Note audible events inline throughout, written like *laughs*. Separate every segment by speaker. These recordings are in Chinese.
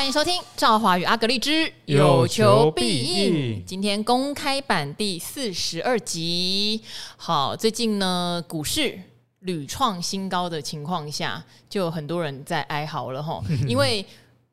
Speaker 1: 欢迎收听《赵华与阿格丽之有求必应》。今天公开版第四十二集。好，最近呢，股市屡创新高的情况下，就有很多人在哀嚎了哈，*laughs* 因为。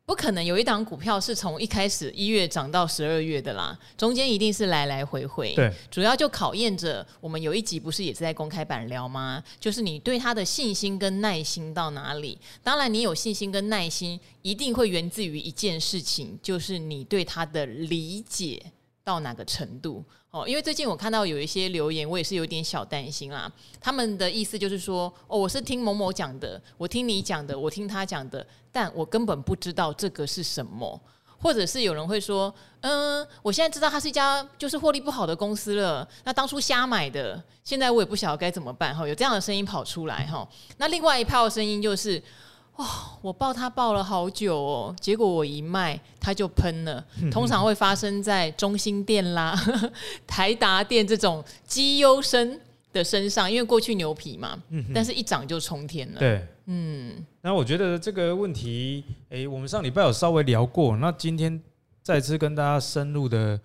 Speaker 1: 不可能有一档股票是从一开始一月涨到十二月的啦，中间一定是来来回回。
Speaker 2: 对，
Speaker 1: 主要就考验着我们有一集不是也是在公开版聊吗？就是你对它的信心跟耐心到哪里？当然，你有信心跟耐心，一定会源自于一件事情，就是你对它的理解到哪个程度。哦，因为最近我看到有一些留言，我也是有点小担心啦。他们的意思就是说，哦，我是听某某讲的，我听你讲的，我听他讲的，但我根本不知道这个是什么。或者是有人会说，嗯，我现在知道它是一家就是获利不好的公司了。那当初瞎买的，现在我也不晓得该怎么办。哈，有这样的声音跑出来哈。那另外一票的声音就是。哇、哦！我抱它抱了好久哦，结果我一卖它就喷了。通常会发生在中心店啦、*laughs* 台达店这种绩优生的身上，因为过去牛皮嘛，嗯但是一涨就冲天了。
Speaker 2: 对，嗯。那我觉得这个问题，诶，我们上礼拜有稍微聊过，那今天再次跟大家深入的，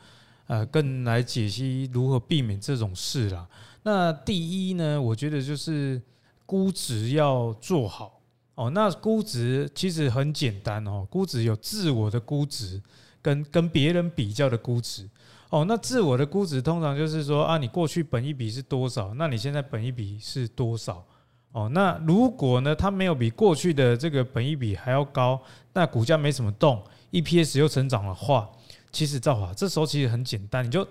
Speaker 2: 呃，更来解析如何避免这种事啦。那第一呢，我觉得就是估值要做好。哦，那估值其实很简单哦。估值有自我的估值跟跟别人比较的估值。哦，那自我的估值通常就是说啊，你过去本一比是多少？那你现在本一比是多少？哦，那如果呢，它没有比过去的这个本一比还要高，那股价没什么动，EPS 又成长的话，其实赵华这时候其实很简单，你就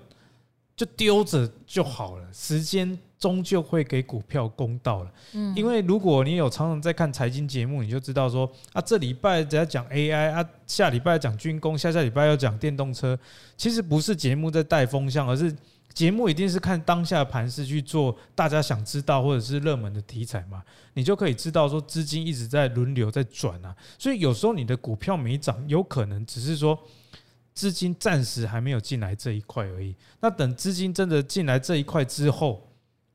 Speaker 2: 就丢着就好了，时间。终究会给股票公道了，嗯，因为如果你有常常在看财经节目，你就知道说啊，这礼拜只要讲 AI 啊，下礼拜讲军工，下下礼拜要讲电动车，其实不是节目在带风向，而是节目一定是看当下的盘势去做大家想知道或者是热门的题材嘛，你就可以知道说资金一直在轮流在转啊，所以有时候你的股票没涨，有可能只是说资金暂时还没有进来这一块而已，那等资金真的进来这一块之后。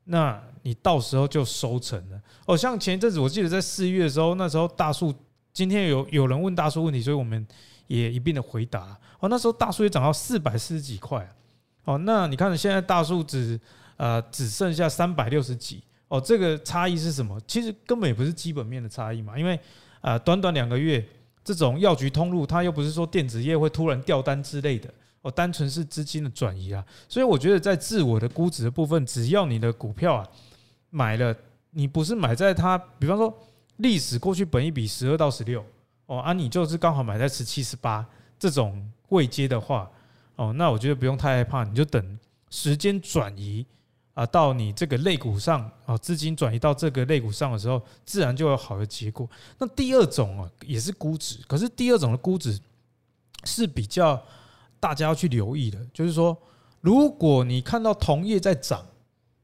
Speaker 2: 那你到时候就收成了哦。像前一阵子，我记得在四月的时候，那时候大树，今天有有人问大树问题，所以我们也一并的回答哦。那时候大树也涨到四百四十几块哦。那你看现在大树只呃只剩下三百六十几哦，这个差异是什么？其实根本也不是基本面的差异嘛，因为啊短短两个月，这种药局通路，它又不是说电子业会突然掉单之类的。哦，单纯是资金的转移啊，所以我觉得在自我的估值的部分，只要你的股票啊买了，你不是买在它，比方说历史过去本一比十二到十六哦，啊，你就是刚好买在十七十八这种位阶的话，哦，那我觉得不用太害怕，你就等时间转移啊，到你这个类股上啊，资金转移到这个类股上的时候，自然就有好的结果。那第二种啊，也是估值，可是第二种的估值是比较。大家要去留意的，就是说，如果你看到同业在涨，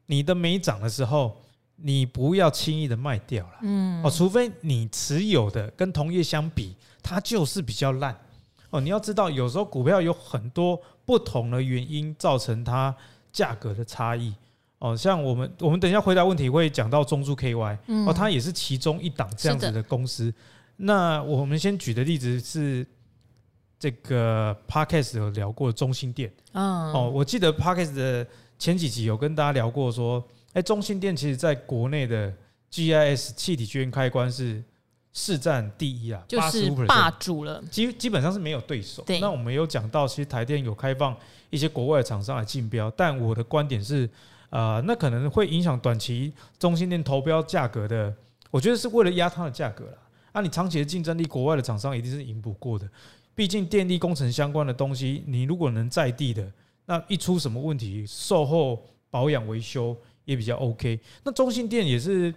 Speaker 2: 你的没涨的时候，你不要轻易的卖掉了。嗯，哦，除非你持有的跟同业相比，它就是比较烂。哦，你要知道，有时候股票有很多不同的原因造成它价格的差异。哦，像我们我们等一下回答问题会讲到中租 KY，哦，它也是其中一档这样子的公司。那我们先举的例子是。这个 podcast 有聊过中兴电哦，我记得 podcast 的前几集有跟大家聊过，说，哎，中心店其实在国内的 GIS 气体圈开关是市占第一啊，
Speaker 1: 就是霸主了，
Speaker 2: 基基本上是没有对手。那我们有讲到，其实台电有开放一些国外的厂商来竞标，但我的观点是，呃，那可能会影响短期中心店投标价格的，我觉得是为了压它的价格了。啊，你长期的竞争力，国外的厂商一定是赢不过的。毕竟电力工程相关的东西，你如果能在地的，那一出什么问题，售后保养维修也比较 OK。那中信电也是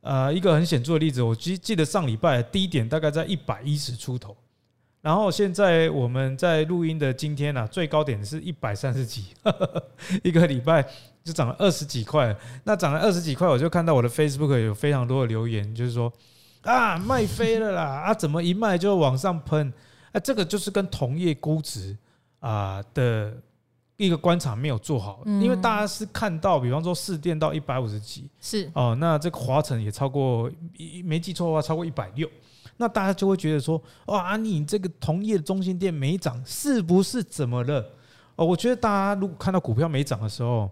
Speaker 2: 呃一个很显著的例子。我记记得上礼拜低点大概在一百一十出头，然后现在我们在录音的今天呢，最高点是一百三十几，*laughs* 一个礼拜就涨了二十几块。那涨了二十几块，我就看到我的 Facebook 有非常多的留言，就是说啊卖飞了啦，啊怎么一卖就往上喷？哎，这个就是跟同业估值啊的一个观察没有做好，因为大家是看到，比方说四电到一百五十几，
Speaker 1: 是
Speaker 2: 哦，那这个华晨也超过，没记错的话超过一百六，那大家就会觉得说，哇，你这个同业的中心店没涨，是不是怎么了？哦，我觉得大家如果看到股票没涨的时候，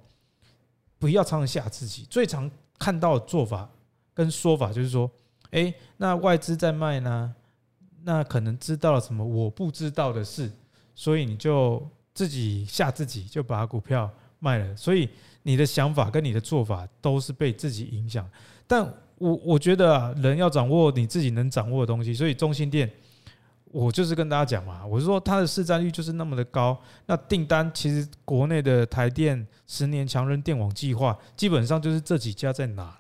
Speaker 2: 不要常常吓自己。最常看到的做法跟说法就是说，哎，那外资在卖呢，那可能知道了什么我不知道的事，所以你就自己吓自己，就把股票卖了。所以你的想法跟你的做法都是被自己影响。但我我觉得啊，人要掌握你自己能掌握的东西，所以中兴电。我就是跟大家讲嘛，我是说它的市占率就是那么的高，那订单其实国内的台电十年强人电网计划基本上就是这几家在拿，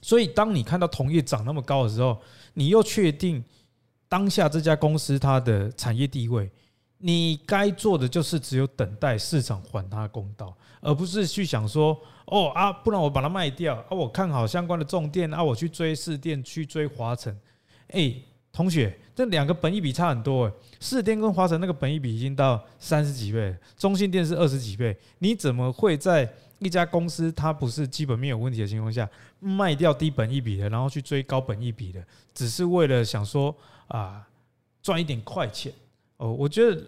Speaker 2: 所以当你看到同业涨那么高的时候，你又确定当下这家公司它的产业地位，你该做的就是只有等待市场还它公道，而不是去想说哦啊，不然我把它卖掉啊，我看好相关的重电啊，我去追市电，去追华城，哎。同学，这两个本益比差很多诶，市电跟华城那个本益比已经到三十几倍，中信电是二十几倍，你怎么会在一家公司它不是基本面有问题的情况下卖掉低本一比的，然后去追高本一比的，只是为了想说啊赚一点快钱？哦，我觉得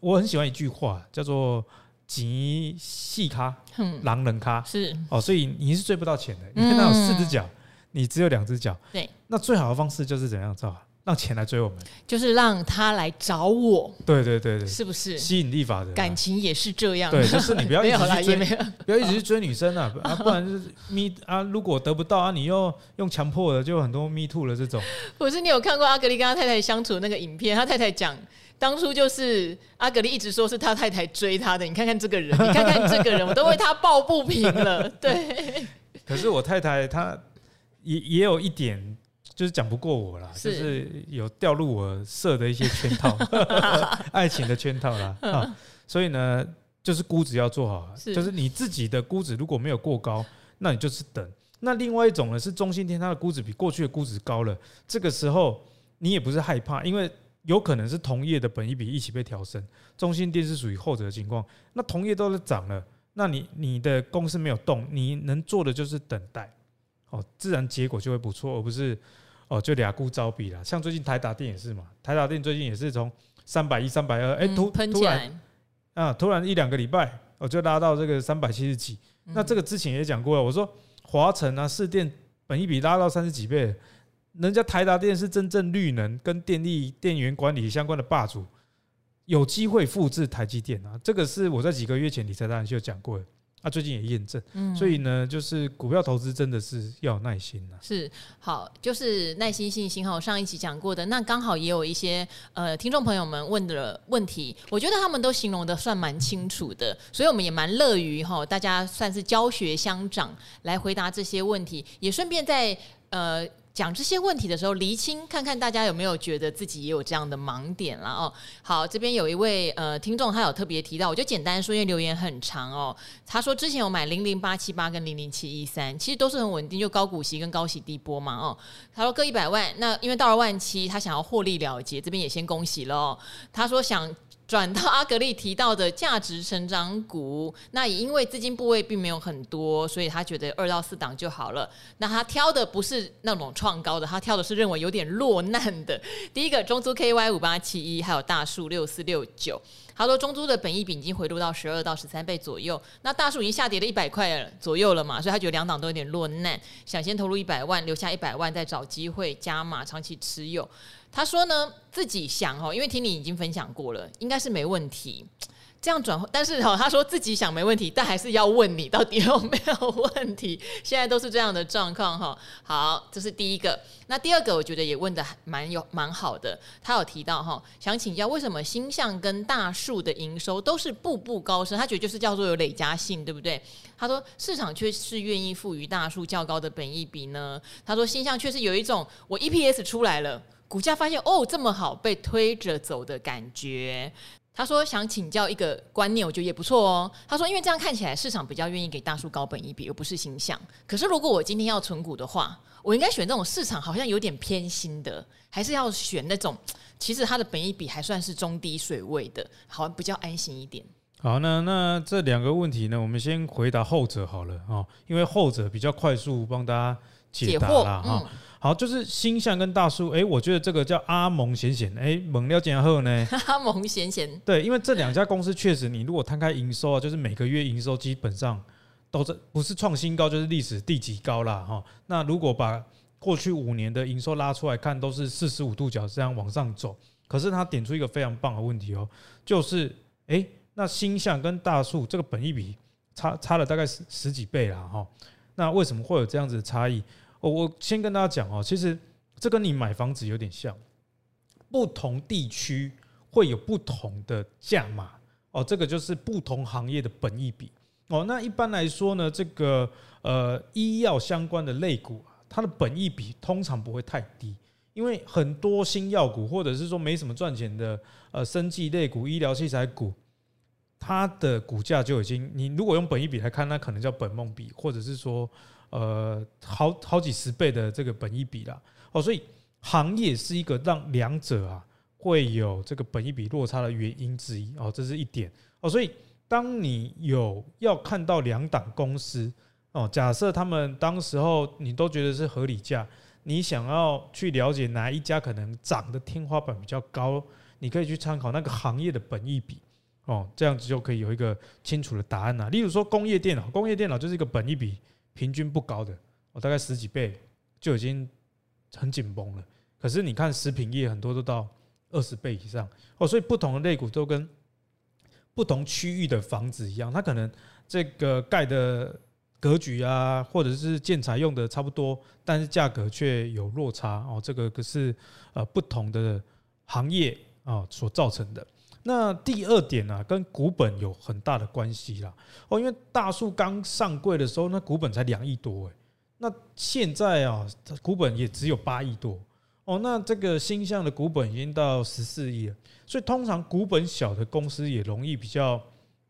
Speaker 2: 我很喜欢一句话，叫做“吉细咖，狼人咖”，是哦，所以你是追不到钱的，你看它有四只脚。你只有两只脚，
Speaker 1: 对，
Speaker 2: 那最好的方式就是怎样做？让钱来追我们，
Speaker 1: 就是让他来找我。
Speaker 2: 对对对对，
Speaker 1: 是不是
Speaker 2: 吸引力法则？
Speaker 1: 感情也是这样。
Speaker 2: 对，就是你不要 *laughs* 一直去追，不要一直去追女生啊，*laughs* 啊，不然就是 me 啊，如果得不到啊，你又用强迫的，就有很多 me too 的这种。
Speaker 1: 不是，你有看过阿格力跟他太太相处的那个影片？他太太讲，当初就是阿格力一直说是他太太追他的，你看看这个人，你看看这个人，*laughs* 我都为他抱不平了。对。
Speaker 2: 可是我太太她。也也有一点，就是讲不过我啦，是就是有掉入我设的一些圈套，*laughs* 爱情的圈套啦啊，所以呢，就是估值要做好，是就是你自己的估值如果没有过高，那你就是等。那另外一种呢，是中兴电它的估值比过去的估值高了，这个时候你也不是害怕，因为有可能是同业的本一比一起被调升，中心电是属于后者的情况，那同业都是涨了，那你你的公司没有动，你能做的就是等待。哦，自然结果就会不错，而不是哦就俩孤招比啦。像最近台达电也是嘛，台达电最近也是从三百一、三百二，哎突突然啊，突然一两个礼拜，我就拉到这个三百七十几。嗯、那这个之前也讲过了，我说华晨啊、市电本一比拉到三十几倍，人家台达电是真正绿能跟电力电源管理相关的霸主，有机会复制台积电啊。这个是我在几个月前理财达人秀讲过的。啊，最近也验证，嗯，所以呢，就是股票投资真的是要有耐心呐。
Speaker 1: 是，好，就是耐心、信心哈。上一期讲过的，那刚好也有一些呃听众朋友们问的问题，我觉得他们都形容的算蛮清楚的，所以我们也蛮乐于哈，大家算是教学相长来回答这些问题，也顺便在呃。讲这些问题的时候，厘清看看大家有没有觉得自己也有这样的盲点了哦。好，这边有一位呃听众，他有特别提到，我就简单说，因为留言很长哦。他说之前有买零零八七八跟零零七一三，其实都是很稳定，就高股息跟高息低波嘛哦。他说各一百万，那因为到了万七，他想要获利了结，这边也先恭喜了哦。他说想。转到阿格丽提到的价值成长股，那也因为资金部位并没有很多，所以他觉得二到四档就好了。那他挑的不是那种创高的，他挑的是认为有点落难的。第一个中租 KY 五八七一，还有大树六四六九。他说中租的本益比已经回落到十二到十三倍左右，那大树已经下跌了一百块左右了嘛，所以他觉得两档都有点落难，想先投入一百万，留下一百万再找机会加码长期持有。他说呢，自己想哦，因为听你已经分享过了，应该是没问题。这样转，但是哈，他说自己想没问题，但还是要问你到底有没有问题。现在都是这样的状况哈。好，这是第一个。那第二个，我觉得也问得蛮有蛮好的。他有提到哈，想请教为什么星象跟大树的营收都是步步高升？他觉得就是叫做有累加性，对不对？他说市场却是愿意赋予大树较高的本益比呢。他说星象确实有一种我 EPS 出来了。股价发现哦这么好，被推着走的感觉。他说想请教一个观念，我觉得也不错哦。他说因为这样看起来市场比较愿意给大叔高本一比，而不是形象。可是如果我今天要存股的话，我应该选这种市场好像有点偏心的，还是要选那种其实它的本益比还算是中低水位的，好像比较安心一点。
Speaker 2: 好，那那这两个问题呢，我们先回答后者好了啊，因为后者比较快速帮大家解答了哈。好，就是星象跟大树，哎，我觉得这个叫阿蒙显显，哎，猛料减后呢？*laughs*
Speaker 1: 阿蒙显显，
Speaker 2: 对，因为这两家公司确实，你如果摊开营收啊，就是每个月营收基本上都是不是创新高，就是历史第几高啦。哈。那如果把过去五年的营收拉出来看，都是四十五度角这样往上走。可是他点出一个非常棒的问题哦，就是哎，那星象跟大树这个本益比差差了大概十十几倍啦。哈。那为什么会有这样子的差异？我我先跟大家讲哦，其实这跟你买房子有点像，不同地区会有不同的价码哦，这个就是不同行业的本益比哦。那一般来说呢，这个呃医药相关的类股，它的本益比通常不会太低，因为很多新药股或者是说没什么赚钱的呃生技类股、医疗器材股，它的股价就已经，你如果用本益比来看，那可能叫本梦比，或者是说。呃，好好几十倍的这个本益比啦，哦，所以行业是一个让两者啊会有这个本益比落差的原因之一哦，这是一点哦，所以当你有要看到两档公司哦，假设他们当时候你都觉得是合理价，你想要去了解哪一家可能涨的天花板比较高，你可以去参考那个行业的本益比哦，这样子就可以有一个清楚的答案啦。例如说工业电脑，工业电脑就是一个本益比。平均不高的，我大概十几倍就已经很紧绷了。可是你看食品业很多都到二十倍以上哦，所以不同的类股都跟不同区域的房子一样，它可能这个盖的格局啊，或者是建材用的差不多，但是价格却有落差哦。这个可是呃不同的行业啊所造成的。那第二点呢、啊，跟股本有很大的关系啦。哦，因为大树刚上柜的时候，那股本才两亿多诶。那现在啊，股本也只有八亿多。哦，那这个星象的股本已经到十四亿了。所以通常股本小的公司也容易比较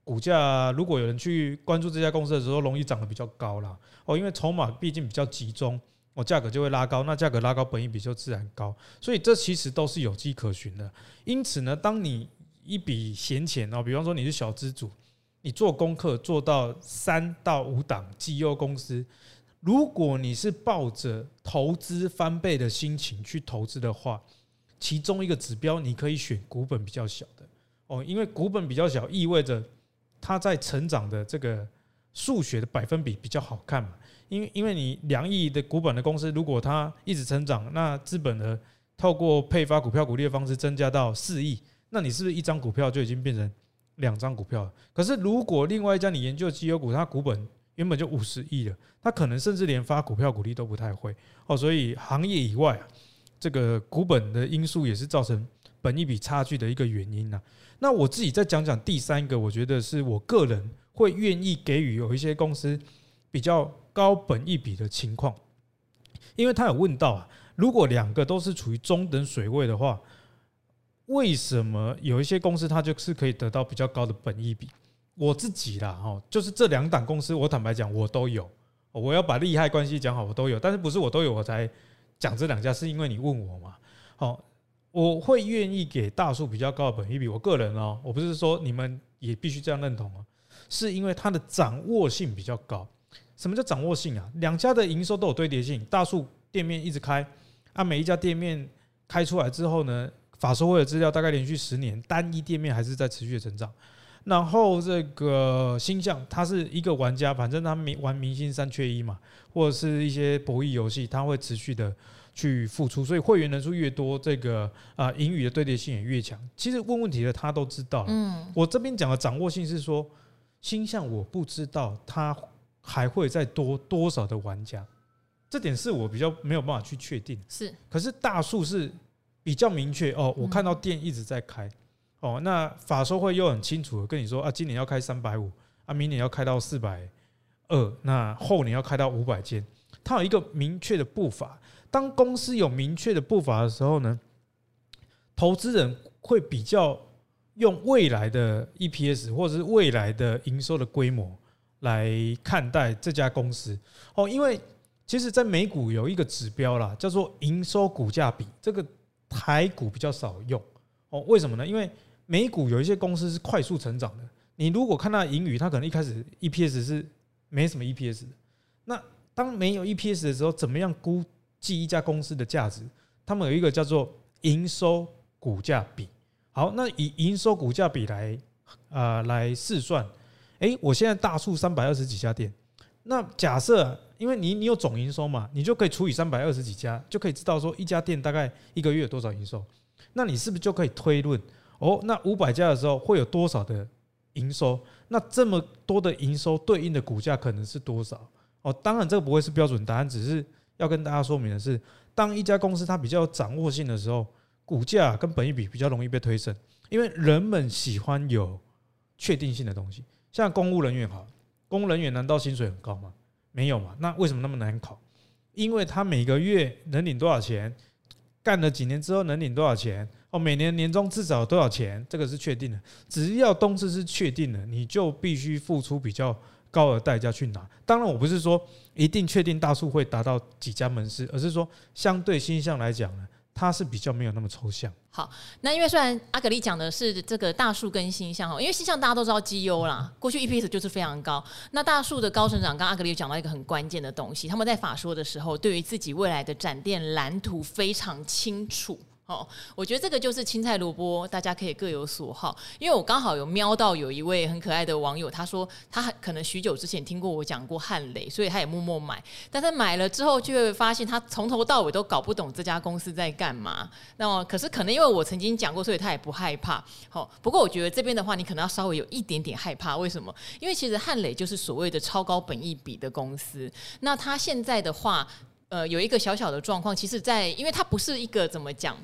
Speaker 2: 股价，如果有人去关注这家公司的时候，容易涨得比较高啦。哦，因为筹码毕竟比较集中，哦，价格就会拉高。那价格拉高，本益比就自然高。所以这其实都是有迹可循的。因此呢，当你一笔闲钱哦，比方说你是小资主，你做功课做到三到五档绩优公司，如果你是抱着投资翻倍的心情去投资的话，其中一个指标你可以选股本比较小的哦，因为股本比较小意味着它在成长的这个数学的百分比比较好看嘛，因为因为你两亿的股本的公司，如果它一直成长，那资本呢透过配发股票股利的方式增加到四亿。那你是不是一张股票就已经变成两张股票了？可是如果另外一家你研究绩优股，它股本原本就五十亿了，它可能甚至连发股票股利都不太会哦。所以行业以外啊，这个股本的因素也是造成本一比差距的一个原因呐。那我自己再讲讲第三个，我觉得是我个人会愿意给予有一些公司比较高本一比的情况，因为他有问到啊，如果两个都是处于中等水位的话。为什么有一些公司它就是可以得到比较高的本益比？我自己啦，哈，就是这两档公司，我坦白讲，我都有。我要把利害关系讲好，我都有。但是不是我都有我才讲这两家？是因为你问我嘛？好，我会愿意给大树比较高的本益比。我个人哦，我不是说你们也必须这样认同啊，是因为它的掌握性比较高。什么叫掌握性啊？两家的营收都有堆叠性，大树店面一直开，啊，每一家店面开出来之后呢？法说会的资料大概连续十年，单一店面还是在持续的成长。然后这个星象，它是一个玩家，反正他明玩明星三缺一嘛，或者是一些博弈游戏，他会持续的去付出，所以会员人数越多，这个啊盈余的对叠性也越强。其实问问题的他都知道。嗯，我这边讲的掌握性是说，星象我不知道他还会再多多少的玩家，这点是我比较没有办法去确定。是，可是大数是。比较明确哦，我看到店一直在开哦，那法说会又很清楚的跟你说啊，今年要开三百五啊，明年要开到四百二，那后年要开到五百间，它有一个明确的步伐。当公司有明确的步伐的时候呢，投资人会比较用未来的 EPS 或者是未来的营收的规模来看待这家公司哦，因为其实，在美股有一个指标啦，叫做营收股价比这个。台股比较少用哦，为什么呢？因为美股有一些公司是快速成长的，你如果看它盈余，它可能一开始 EPS 是没什么 EPS 的。那当没有 EPS 的时候，怎么样估计一家公司的价值，他们有一个叫做营收股价比。好，那以营收股价比来啊、呃、来试算，诶，我现在大数三百二十几家店，那假设因为你你有总营收嘛，你就可以除以三百二十几家，就可以知道说一家店大概一个月有多少营收，那你是不是就可以推论哦？那五百家的时候会有多少的营收？那这么多的营收对应的股价可能是多少？哦，当然这个不会是标准答案，只是要跟大家说明的是，当一家公司它比较有掌握性的时候。股价跟本益比比较容易被推升，因为人们喜欢有确定性的东西。像公务人员哈，公务人员难道薪水很高吗？没有嘛？那为什么那么难考？因为他每个月能领多少钱，干了几年之后能领多少钱？哦，每年年终至少多少钱？这个是确定的。只要东西是确定的，你就必须付出比较高的代价去拿。当然，我不是说一定确定大数会达到几家门市，而是说相对新项来讲呢。它是比较没有那么抽象。
Speaker 1: 好，那因为虽然阿格力讲的是这个大树跟新项哈，因为新象大家都知道绩优啦，过去 EPS 就是非常高。那大树的高成长，刚刚阿格力讲到一个很关键的东西，他们在法说的时候，对于自己未来的展店蓝图非常清楚。哦，我觉得这个就是青菜萝卜，大家可以各有所好。因为我刚好有瞄到有一位很可爱的网友，他说他可能许久之前听过我讲过汉磊，所以他也默默买。但他买了之后，就会发现他从头到尾都搞不懂这家公司在干嘛。那么，可是可能因为我曾经讲过，所以他也不害怕。好，不过我觉得这边的话，你可能要稍微有一点点害怕。为什么？因为其实汉磊就是所谓的超高本益比的公司。那他现在的话，呃，有一个小小的状况，其实在，因为它不是一个怎么讲。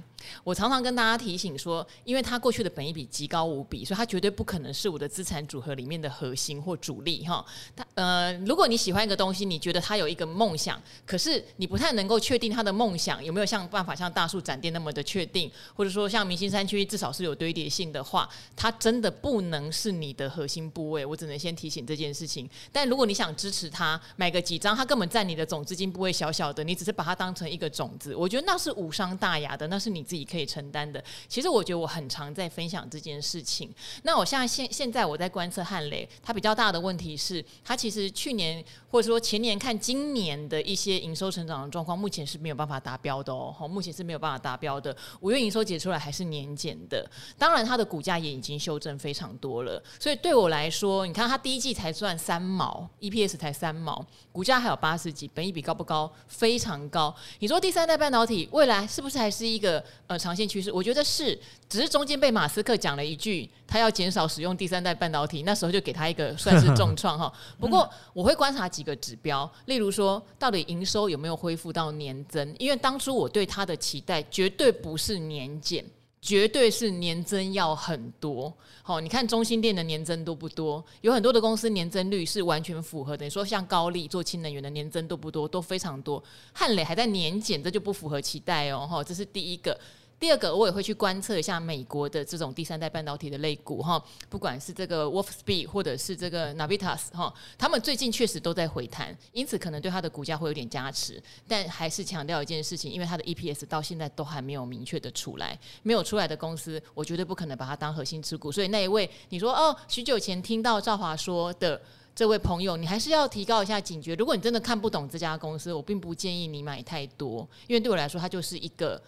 Speaker 1: 我常常跟大家提醒说，因为它过去的本益比极高无比，所以它绝对不可能是我的资产组合里面的核心或主力哈。它呃，如果你喜欢一个东西，你觉得它有一个梦想，可是你不太能够确定它的梦想有没有像办法像大树展店那么的确定，或者说像明星山区至少是有堆叠性的话，它真的不能是你的核心部位。我只能先提醒这件事情。但如果你想支持它，买个几张，它根本占你的总资金部位小小的，你只是把它当成一个种子，我觉得那是无伤大雅的，那是你自己可以承担的。其实我觉得我很常在分享这件事情。那我现在现现在我在观测汉雷，它比较大的问题是，它其实去年或者说前年看今年的一些营收成长的状况，目前是没有办法达标的哦。目前是没有办法达标的。五月营收结出来还是年减的，当然它的股价也已经修正非常多了。所以对我来说，你看它第一季才赚三毛，EPS 才三毛，股价还有八十几，本益比高不高？非常高。你说第三代半导体未来是不是还是一个呃长线趋势？我觉得是，只是中间被马斯克讲了一句，他要减少使用第三代半导体，那时候就给他一个 *laughs* 算是重创哈。不过我会观察几个指标，例如说到底营收有没有恢复到年增？因为当初我对他的期待绝对不是年减。绝对是年增要很多，好，你看中兴电的年增多不多？有很多的公司年增率是完全符合的。你说像高力做氢能源的年增多不多？都非常多。汉磊还在年减，这就不符合期待哦，哈，这是第一个。第二个，我也会去观测一下美国的这种第三代半导体的类股哈，不管是这个 Wolfspeed 或者是这个 Navitas 哈，他们最近确实都在回弹，因此可能对它的股价会有点加持。但还是强调一件事情，因为它的 EPS 到现在都还没有明确的出来，没有出来的公司，我绝对不可能把它当核心持股。所以那一位你说哦，许久前听到赵华说的这位朋友，你还是要提高一下警觉。如果你真的看不懂这家公司，我并不建议你买太多，因为对我来说，它就是一个。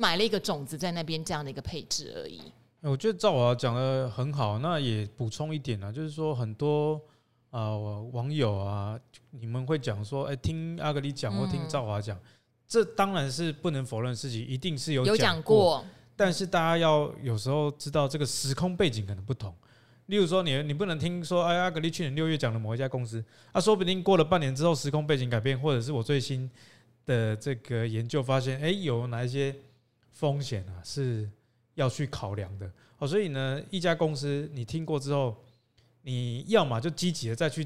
Speaker 1: 买了一个种子在那边，这样的一个配置而已。
Speaker 2: 我觉得赵华讲的很好，那也补充一点啊，就是说很多啊、呃、网友啊，你们会讲说，哎，听阿格里讲或听赵华讲，这当然是不能否认的事情，一定是有
Speaker 1: 有讲过。
Speaker 2: 但是大家要有时候知道这个时空背景可能不同。例如说，你你不能听说，哎，阿格力去年六月讲的某一家公司，啊，说不定过了半年之后，时空背景改变，或者是我最新的这个研究发现，哎，有哪一些。风险啊是要去考量的哦，所以呢，一家公司你听过之后，你要么就积极的再去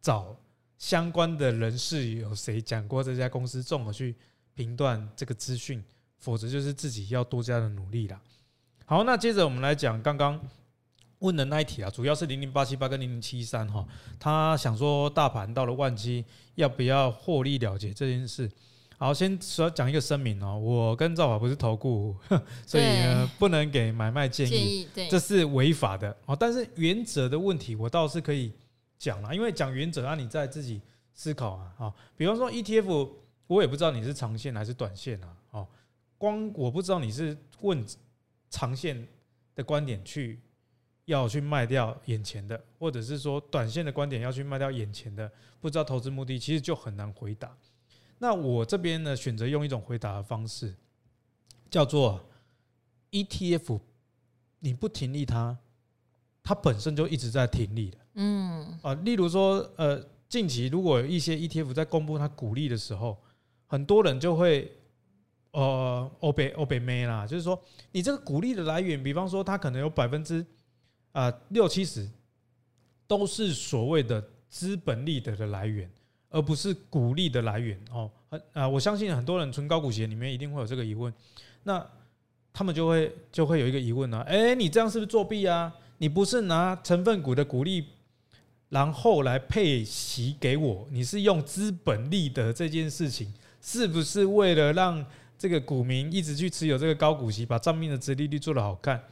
Speaker 2: 找相关的人士，有谁讲过这家公司，综合去评断这个资讯，否则就是自己要多加的努力啦。好，那接着我们来讲刚刚问的那一题啊，主要是零零八七八跟零零七三哈，他想说大盘到了万七，要不要获利了结这件事？好，先说讲一个声明哦，我跟赵华不是投顾，*laughs* 所以呢不能给买卖建议，这是违法的哦。但是原则的问题我倒是可以讲了，因为讲原则让你在自己思考啊。好，比方说 ETF，我也不知道你是长线还是短线啊。哦，光我不知道你是问长线的观点去要去卖掉眼前的，或者是说短线的观点要去卖掉眼前的，不知道投资目的，其实就很难回答。那我这边呢，选择用一种回答的方式，叫做 ETF，你不停利它，它本身就一直在停利的。嗯啊，例如说，呃，近期如果有一些 ETF 在公布它股利的时候，很多人就会呃欧北欧北妹啦，就是说你这个股利的来源，比方说它可能有百分之啊六七十都是所谓的资本利得的来源。而不是股利的来源哦，啊，我相信很多人存高股息里面一定会有这个疑问，那他们就会就会有一个疑问呢，哎，你这样是不是作弊啊？你不是拿成分股的股利，然后来配息给我，你是用资本利得这件事情，是不是为了让这个股民一直去持有这个高股息，把账面的殖利率做得好看？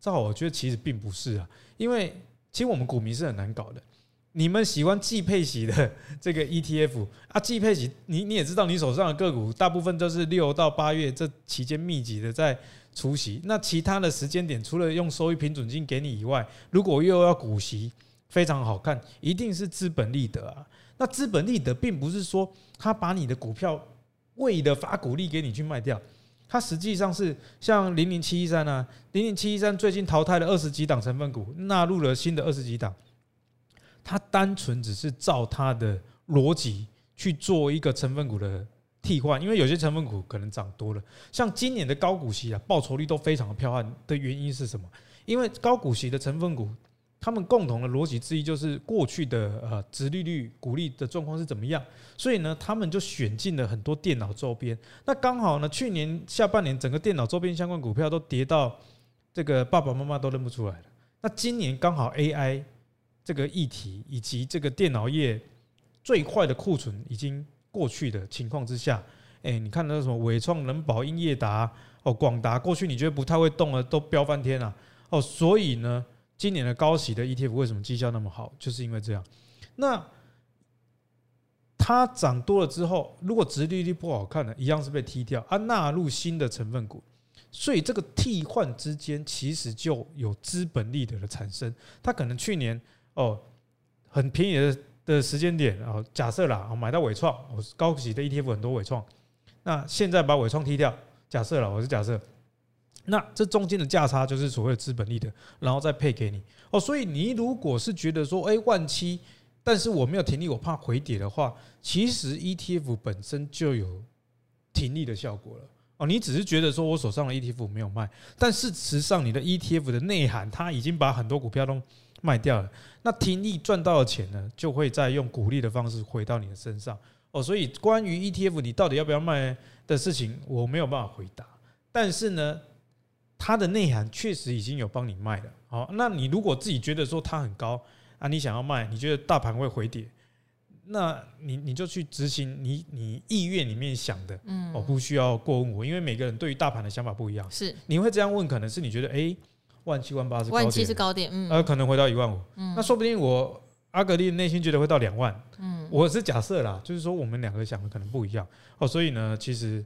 Speaker 2: 这好，我觉得其实并不是啊，因为其实我们股民是很难搞的。你们喜欢季配息的这个 ETF 啊，季配息，你你也知道，你手上的个股大部分都是六到八月这期间密集的在除息。那其他的时间点，除了用收益平准金给你以外，如果又要股息，非常好看，一定是资本利得啊。那资本利得并不是说他把你的股票为了发股利给你去卖掉，它实际上是像零零七一三啊，零零七一三最近淘汰了二十几档成分股，纳入了新的二十几档。它单纯只是照它的逻辑去做一个成分股的替换，因为有些成分股可能涨多了，像今年的高股息啊，报酬率都非常的彪悍的原因是什么？因为高股息的成分股，他们共同的逻辑之一就是过去的呃殖利率、股利的状况是怎么样，所以呢，他们就选进了很多电脑周边。那刚好呢，去年下半年整个电脑周边相关股票都跌到这个爸爸妈妈都认不出来了。那今年刚好 AI。这个议题以及这个电脑业最坏的库存已经过去的情况之下，哎，你看那什么伟创、仁宝、英业达、哦广达，过去你觉得不太会动了，都飙翻天了哦。所以呢，今年的高息的 ETF 为什么绩效那么好？就是因为这样。那它涨多了之后，如果殖利率不好看的，一样是被踢掉啊，纳入新的成分股。所以这个替换之间其实就有资本利得的产生。它可能去年。哦，很便宜的的时间点啊，假设啦，我买到纬创，我是高级的 ETF 很多纬创，那现在把纬创踢掉，假设了，我是假设，那这中间的价差就是所谓的资本利得，然后再配给你哦，所以你如果是觉得说，哎，万七，但是我没有停利，我怕回跌的话，其实 ETF 本身就有停利的效果了哦，你只是觉得说我手上的 ETF 没有卖，但事实上你的 ETF 的内涵，它已经把很多股票都卖掉了，那停利赚到的钱呢，就会再用股利的方式回到你的身上哦。所以关于 ETF 你到底要不要卖的事情，我没有办法回答。但是呢，它的内涵确实已经有帮你卖了。好，那你如果自己觉得说它很高啊，你想要卖，你觉得大盘会回跌，那你你就去执行你你意愿里面想的，嗯，我不需要过问我，因为每个人对于大盘的想法不一样。是，你会这样问，可能是你觉得哎。万七万八是
Speaker 1: 万七是高点，嗯，
Speaker 2: 呃，可能回到一万五，嗯，那说不定我阿格力内心觉得会到两万，嗯，我是假设啦，就是说我们两个想的可能不一样。哦，所以呢，其实，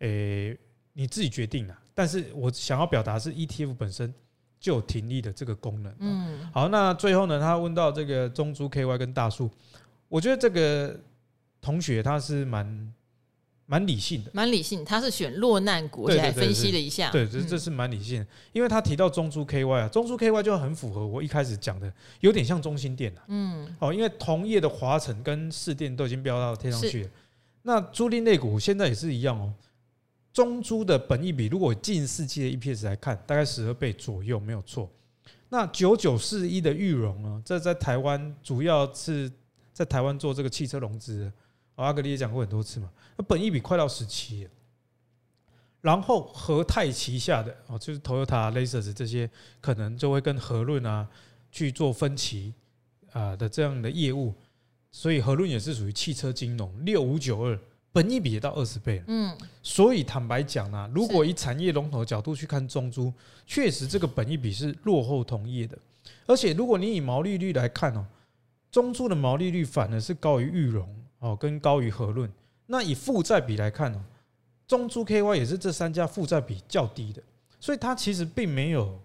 Speaker 2: 诶、欸，你自己决定啦。但是我想要表达是 ETF 本身就有停利的这个功能，嗯，好，那最后呢，他问到这个中珠 KY 跟大树，我觉得这个同学他是蛮。蛮理性的，
Speaker 1: 蛮理性。他是选落难股，而且还分析了一下。
Speaker 2: 对，这这是蛮理性的，因为他提到中珠 KY 啊，中珠 KY 就很符合我一开始讲的，有点像中心店啊。嗯，哦，因为同业的华城跟市电都已经飙到天上去了。那租赁类股现在也是一样哦。中珠的本益比，如果近四季的 EPS 来看，大概十二倍左右，没有错。那九九四一的裕隆呢？这在台湾主要是在台湾做这个汽车融资。阿格力也讲过很多次嘛，那本益比快到十七，然后和泰旗下的哦，就是 Toyota、Lexus 这些，可能就会跟和润啊去做分歧啊的这样的业务，所以和润也是属于汽车金融，六五九二，本益比也到二十倍，嗯，所以坦白讲呢，如果以产业龙头的角度去看中珠，确实这个本益比是落后同业的，而且如果你以毛利率来看哦，中珠的毛利率反而是高于裕隆。哦，跟高于和润，那以负债比来看呢，中租 KY 也是这三家负债比较低的，所以它其实并没有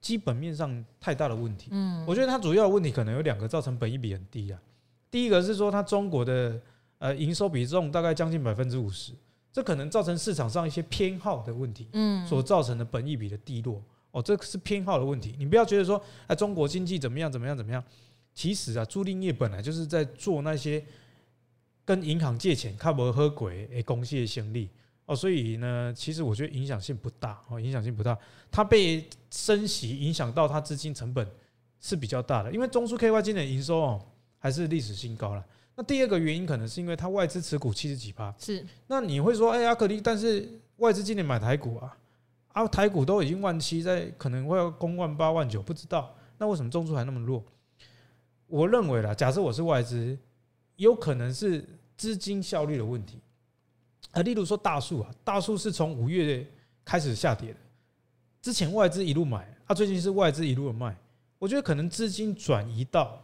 Speaker 2: 基本面上太大的问题。嗯，我觉得它主要的问题可能有两个，造成本益比很低啊。第一个是说它中国的呃营收比重大概将近百分之五十，这可能造成市场上一些偏好的问题，嗯，所造成的本益比的低落。哦，这是偏好的问题，你不要觉得说啊中国经济怎么样怎么样怎么样，其实啊租赁业本来就是在做那些跟银行借钱、看不喝鬼诶公司的先例哦，所以呢，其实我觉得影响性不大哦，影响性不大，它被升息影响到它资金成本是比较大的，因为中枢 KY 今年营收哦。还是历史新高了。那第二个原因可能是因为它外资持股七十几趴。是。那你会说，哎呀，可力，但是外资今年买台股啊，啊，台股都已经万七，在可能会要攻万八万九，不知道。那为什么中枢还那么弱？我认为啦，假设我是外资，有可能是资金效率的问题。啊，例如说大树啊，大树是从五月开始下跌的，之前外资一路买，啊，最近是外资一路的卖。我觉得可能资金转移到。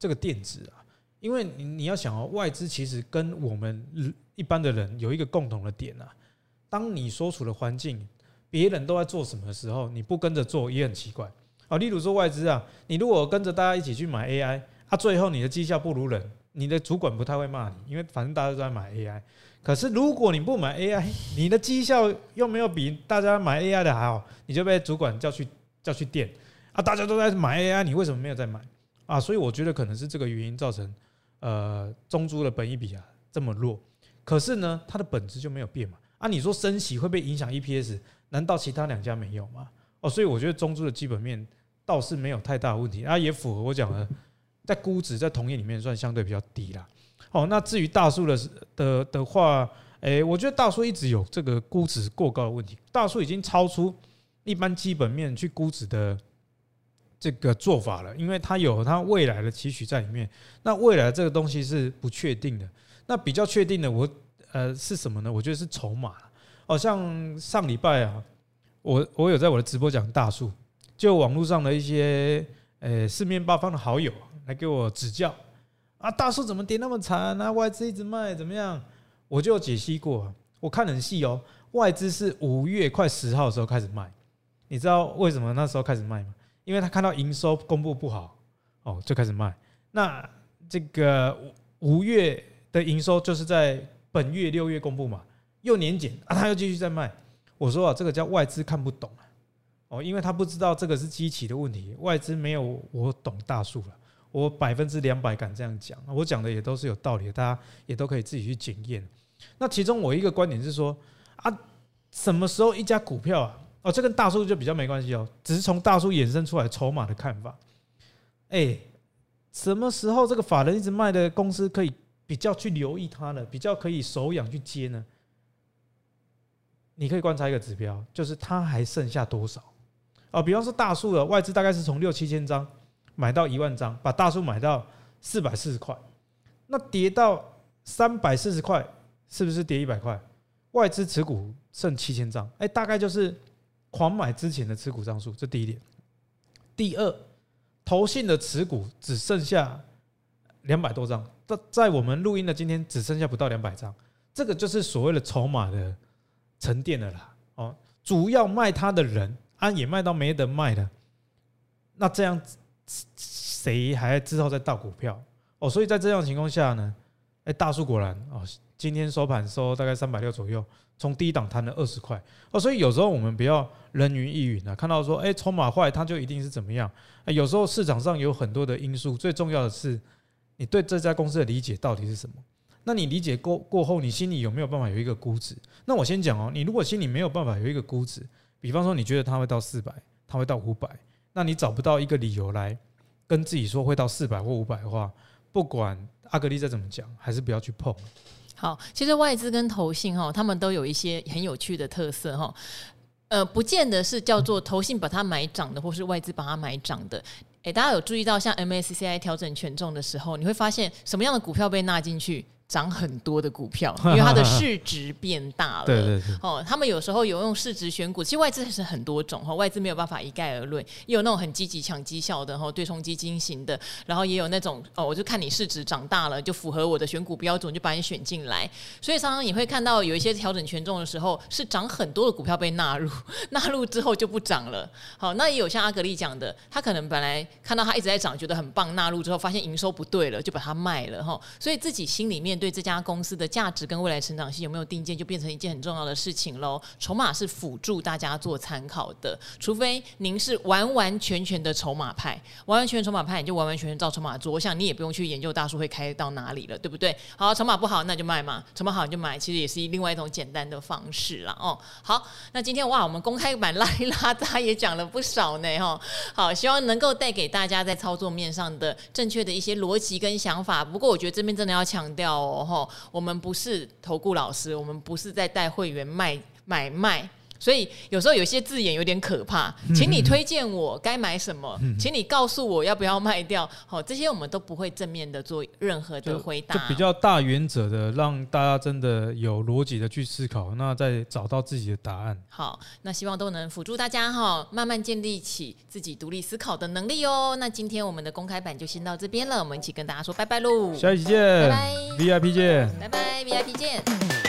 Speaker 2: 这个电子啊，因为你你要想哦，外资其实跟我们一般的人有一个共同的点啊。当你所处的环境，别人都在做什么的时候，你不跟着做也很奇怪啊。例如说外资啊，你如果跟着大家一起去买 AI，啊，最后你的绩效不如人，你的主管不太会骂你，因为反正大家都在买 AI。可是如果你不买 AI，你的绩效又没有比大家买 AI 的还好，你就被主管叫去叫去电啊。大家都在买 AI，你为什么没有在买？啊，所以我觉得可能是这个原因造成，呃，中租的本益比啊这么弱。可是呢，它的本质就没有变嘛。啊，你说升息会不会影响 EPS，难道其他两家没有吗？哦，所以我觉得中租的基本面倒是没有太大问题，啊，也符合我讲的，在估值在同业里面算相对比较低啦。哦，那至于大树的的的话，诶，我觉得大树一直有这个估值过高的问题，大树已经超出一般基本面去估值的。这个做法了，因为它有它未来的期许在里面。那未来这个东西是不确定的。那比较确定的，我呃是什么呢？我觉得是筹码。好像上礼拜啊，我我有在我的直播讲大树，就网络上的一些呃四面八方的好友来给我指教啊，大树怎么跌那么惨啊？外资一直卖怎么样？我就解析过，我看很细哦。外资是五月快十号的时候开始卖，你知道为什么那时候开始卖吗？因为他看到营收公布不好，哦，就开始卖。那这个五月的营收就是在本月六月公布嘛，又年减啊，他又继续在卖。我说啊，这个叫外资看不懂啊，哦，因为他不知道这个是机器的问题。外资没有我懂大树了，我百分之两百敢这样讲，我讲的也都是有道理，大家也都可以自己去检验。那其中我一个观点是说啊，什么时候一家股票啊？哦，这跟大树就比较没关系哦，只是从大树衍生出来筹码的看法。哎，什么时候这个法人一直卖的公司可以比较去留意它呢？比较可以手痒去接呢？你可以观察一个指标，就是它还剩下多少？哦，比方说大树的外资大概是从六七千张买到一万张，把大树买到四百四十块，那跌到三百四十块，是不是跌一百块？外资持股剩七千张，哎，大概就是。狂买之前的持股张数，这第一点。第二，投信的持股只剩下两百多张，在在我们录音的今天只剩下不到两百张，这个就是所谓的筹码的沉淀了啦。哦，主要卖它的人啊，也卖到没得卖了，那这样子谁还之后再倒股票？哦，所以在这样情况下呢，哎，大树果然哦，今天收盘收大概三百六左右。从低档弹了二十块哦，所以有时候我们不要人云亦云啊，看到说哎，筹码坏，它就一定是怎么样？有时候市场上有很多的因素，最重要的是你对这家公司的理解到底是什么？那你理解过过后，你心里有没有办法有一个估值？那我先讲哦，你如果心里没有办法有一个估值，比方说你觉得它会到四百，它会到五百，那你找不到一个理由来跟自己说会到四百或五百的话，不管阿格力再怎么讲，还是不要去碰。
Speaker 1: 好，其实外资跟投信哈，他们都有一些很有趣的特色哈。呃，不见得是叫做投信把它买涨的，或是外资把它买涨的。诶，大家有注意到像 MSCI 调整权重的时候，你会发现什么样的股票被纳进去？涨很多的股票，*laughs* 因为它的市值变大了。
Speaker 2: 对对对。
Speaker 1: 哦，他们有时候有用市值选股，其实外资是很多种哈，外资没有办法一概而论，也有那种很积极抢绩效的哈，对冲基金型的，然后也有那种哦，我就看你市值长大了，就符合我的选股标准，就把你选进来。所以常常你会看到有一些调整权重的时候，是涨很多的股票被纳入，*laughs* 纳入之后就不涨了。好，那也有像阿格丽讲的，他可能本来看到它一直在涨，觉得很棒，纳入之后发现营收不对了，就把它卖了哈。所以自己心里面。对这家公司的价值跟未来成长性有没有定见，就变成一件很重要的事情喽。筹码是辅助大家做参考的，除非您是完完全全的筹码派，完完全全筹码派，你就完完全全照筹码做，我想你也不用去研究大数会开到哪里了，对不对？好，筹码不好那就卖嘛，筹码好你就买，其实也是另外一种简单的方式啦。哦。好，那今天哇，我们公开版 *laughs* 拉一拉，大家也讲了不少呢哈。好，希望能够带给大家在操作面上的正确的一些逻辑跟想法。不过我觉得这边真的要强调。吼，我们不是投顾老师，我们不是在带会员卖买卖。所以有时候有些字眼有点可怕，请你推荐我该买什么，请你告诉我要不要卖掉。好，这些我们都不会正面的做任何的回答，
Speaker 2: 就比较大原则的，让大家真的有逻辑的去思考，那再找到自己的答案。
Speaker 1: 好，那希望都能辅助大家哈，慢慢建立起自己独立思考的能力哦。那今天我们的公开版就先到这边了，我们一起跟大家说拜拜喽，
Speaker 2: 下一期见，拜拜，VIP 见，
Speaker 1: 拜拜，VIP 见。